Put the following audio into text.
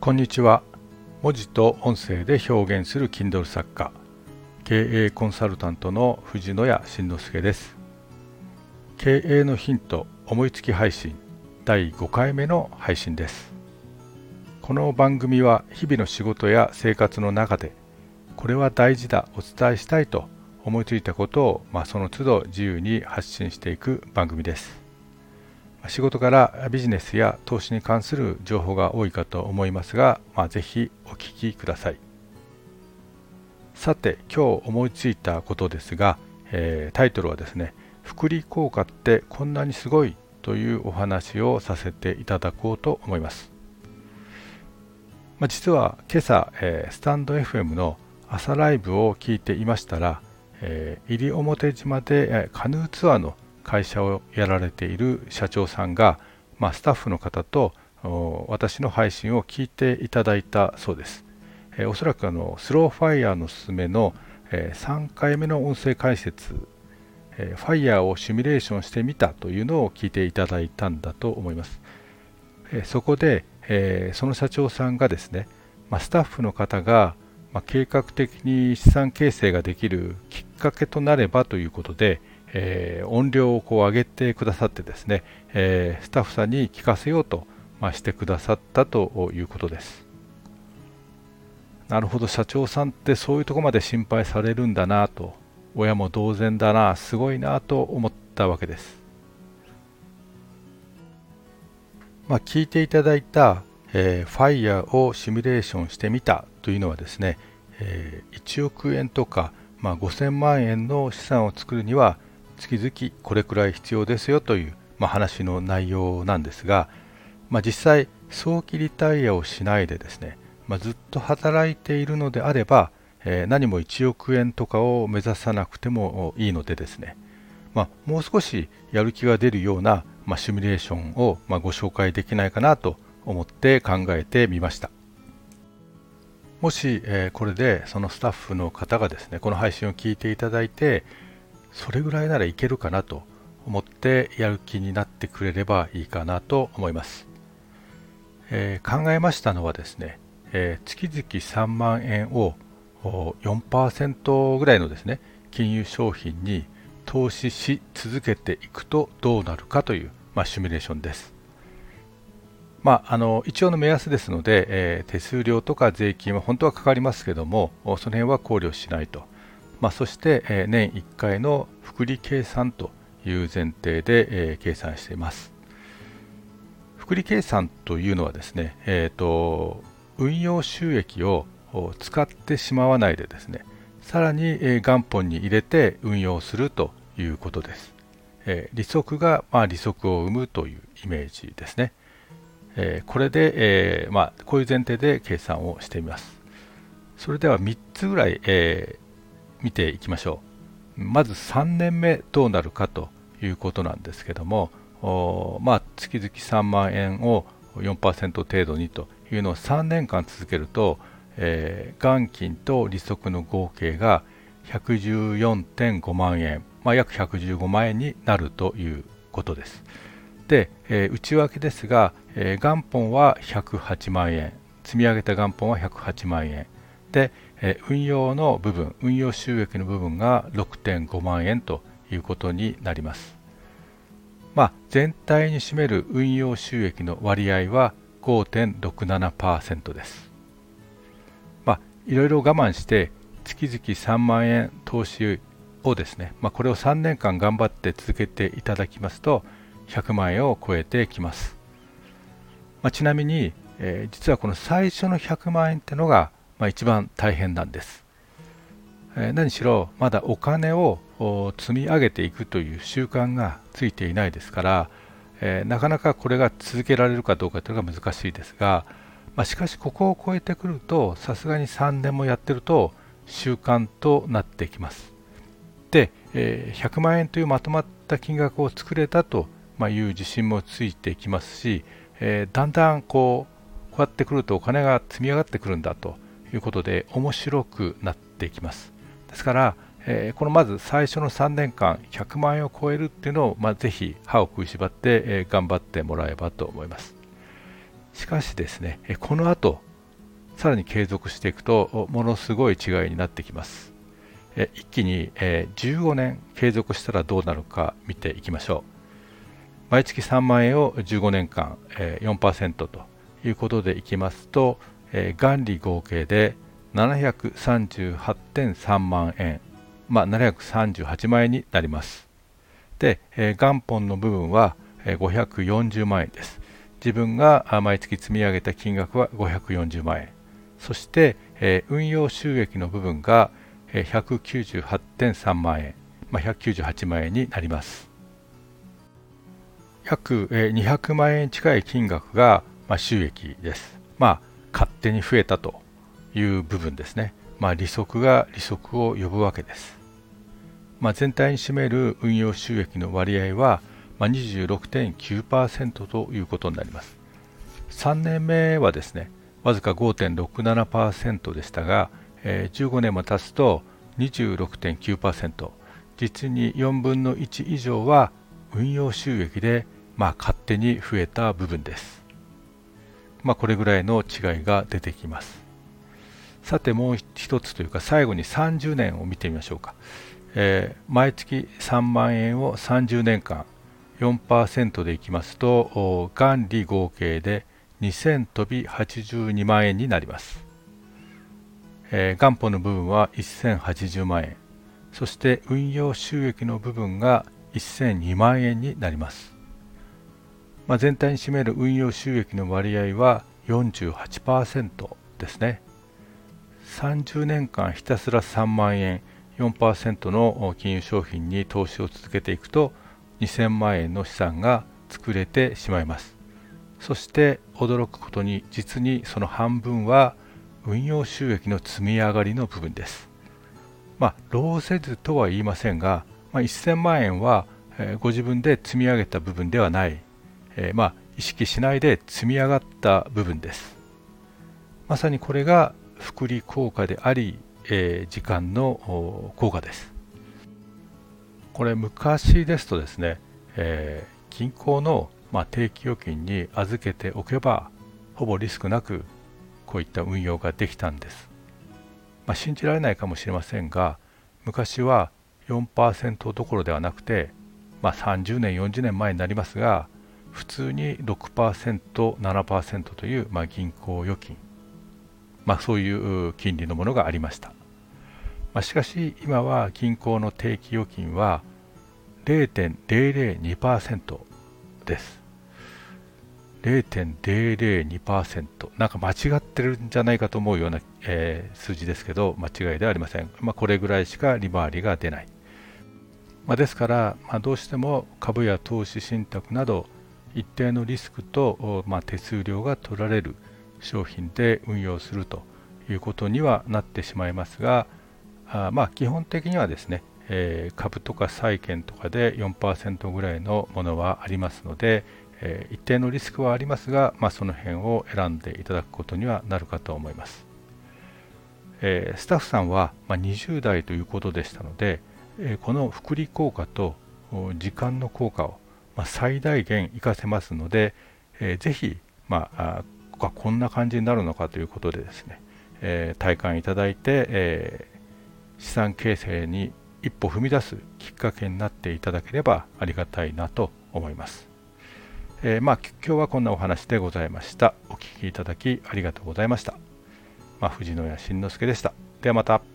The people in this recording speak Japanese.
こんにちは。文字と音声で表現する Kindle 作家。経営コンサルタントの藤野谷慎之介です。経営のヒント思いつき配信。第5回目の配信です。この番組は日々の仕事や生活の中でこれは大事だお伝えしたいと思いついたことを、まあ、その都度自由に発信していく番組です。仕事からビジネスや投資に関する情報が多いかと思いますが、まあ、ぜひお聞きください。さて今日思いついたことですが、えー、タイトルはですね福利効果ってこんなにすごいというお話をさせていただこうと思います、まあ、実は今朝、えー、スタンド FM の朝ライブを聞いていましたら、えー、西表島でカヌーツアーの会社をやられている社長さんが、まあ、スタッフの方と私の配信を聞いていただいたそうです。え、おそらくあのスローファイヤーのすすめの、えー、3回目の音声解説、えー、ファイヤーをシミュレーションしてみたというのを聞いていただいたんだと思います。え、そこで、え、その社長さんがですね、まあ、スタッフの方が、まあ、計画的に資産形成ができるきっかけとなればということで、えー、音量をこう上げてくださってですね、えー、スタッフさんに聞かせようと、まあ、してくださったということです。なるほど社長さんってそういうとこまで心配されるんだなと親も同然だなすごいなと思ったわけです。まあ、聞いていただいた、えー、ファイヤーをシミュレーションしてみたというのはですね、えー、1億円とか、まあ、5000万円の資産を作るには月々これくらい必要ですよという、まあ、話の内容なんですが、まあ、実際早期リタイアをしないでですね、まあ、ずっと働いているのであれば、えー、何も1億円とかを目指さなくてもいいのでですね、まあ、もう少しやる気が出るような、まあ、シミュレーションを、まあ、ご紹介できないかなと思って考えてみました。もし、えー、これでそのスタッフの方がですねこの配信を聞いていただいてそれぐらいならいけるかなと思ってやる気になってくれればいいかなと思います、えー、考えましたのはですね、えー、月々3万円を4%ぐらいのですね金融商品に投資し続けていくとどうなるかという、まあ、シミュレーションです。まあ、あの一応の目安ですので、えー、手数料とか税金は本当はかかりますけどもその辺は考慮しないとまあ、そして、え年1回の複利計算という前提で、え計算しています。複利計算というのはですね、えーと、運用収益を使ってしまわないでですね、さらに、え元本に入れて運用するということです。え利息が、まあ、利息を生むというイメージですね。えこれで、え、まあ、こういう前提で計算をしてみます。それでは3つぐらい、え見ていきましょう。まず3年目どうなるかということなんですけどもまあ、月々3万円を4%程度にというのを3年間続けると、えー、元金と利息の合計が114.5万円、まあ、約115万円になるということです。で、えー、内訳ですが、えー、元本は108万円。積み上げた元本は108万円。で、え運用の部分運用収益の部分が6.5万円ということになります、まあ、全体に占める運用収益の割合は5.67%です、まあ、いろいろ我慢して月々3万円投資をですね、まあ、これを3年間頑張って続けていただきますと100万円を超えてきます、まあ、ちなみに、えー、実はこの最初の100万円ってのがまあ、一番大変なんです。え何しろまだお金を積み上げていくという習慣がついていないですから、えー、なかなかこれが続けられるかどうかというのが難しいですが、まあ、しかしここを超えてくるとさすがに3年もやってると習慣となってきます。で、えー、100万円というまとまった金額を作れたという自信もついてきますし、えー、だんだんこうこうやってくるとお金が積み上がってくるんだということで面白くなっていきます。ですから、えー、このまず最初の3年間100万円を超えるっていうのを、まあ、ぜひ歯を食いしばって、えー、頑張ってもらえばと思います。しかしですね、えこの後さらに継続していくとものすごい違いになってきます。え一気にえ15年継続したらどうなるか見ていきましょう。毎月3万円を15年間えー4%ということでいきますと元利合計で738.3万円。まあ738万円になります。で元本の部分は540万円です。自分が毎月積み上げた金額は540万円。そして、えー、運用収益の部分が198.3万円、まあ、198万円になります。約200万円近い金額が、収益です。まあ勝手に増えたという部分ですね。まあ利息が利息を呼ぶわけです。まあ、全体に占める運用収益の割合は、まあ、26.9%ということになります。3年目はですねわずか5.67%でしたが、えー、15年も経つと26.9%実に4分の1以上は運用収益で、まあ、勝手に増えた部分です。まあ、これぐらいの違いが出てきます。さてもう一つというか最後に30年を見てみましょうか。えー、毎月3万円を30年間4%でいきますと元利合計で2000飛び82万円になります、えー、元本の部分は1080万円そして運用収益の部分が1002万円になります、まあ、全体に占める運用収益の割合は48%ですね。30年間ひたすら3万円4%の金融商品に投資を続けていくと2000万円の資産が作れてしまいます。そして驚くことに実にその半分は運用収益の積み上がりの部分です。まあ、労せずとは言いませんが、まあ、1000万円は、え、ご自分で積み上げた部分ではない、えー、まあ、意識しないで積み上がった部分です。まさにこれが複利効果であり、えー、時間の効果です。これ昔ですとですね、え銀行のまあ、定期預金に預けておけばほぼリスクなくこういった運用ができたんです、まあ、信じられないかもしれませんが昔は4%どころではなくて、まあ、30年40年前になりますが普通に 6%7% という、まあ、銀行預金、まあ、そういう金利のものがありました、まあ、しかし今は銀行の定期預金は0.002%です。0.002%なんか間違ってるんじゃないかと思うような、えー、数字ですけど間違いではありません、まあ、これぐらいしか利回りが出ない、まあ、ですから、まあ、どうしても株や投資信託など一定のリスクと、まあ、手数料が取られる商品で運用するということにはなってしまいますがあまあ基本的にはですね、えー、株とか債券とかで4%ぐらいのものはありますので、えー、一定のリスクはありますが、まあ、その辺を選んでいただくことにはなるかと思います。えー、スタッフさんは、まあ、20代ということでしたので、え、この複利効果と時間の効果を、まあ、最大限活かせますので、えー、ぜひ、まあ、あこんな感じになるのかということでですね、えー、体感いただいて、えー、資産形成に一歩踏み出すきっかけになっていただければありがたいなと思います。えー、まあ今日はこんなお話でございました。お聴きいただきありがとうございました。まあ、藤野谷慎之介でした。ではまた。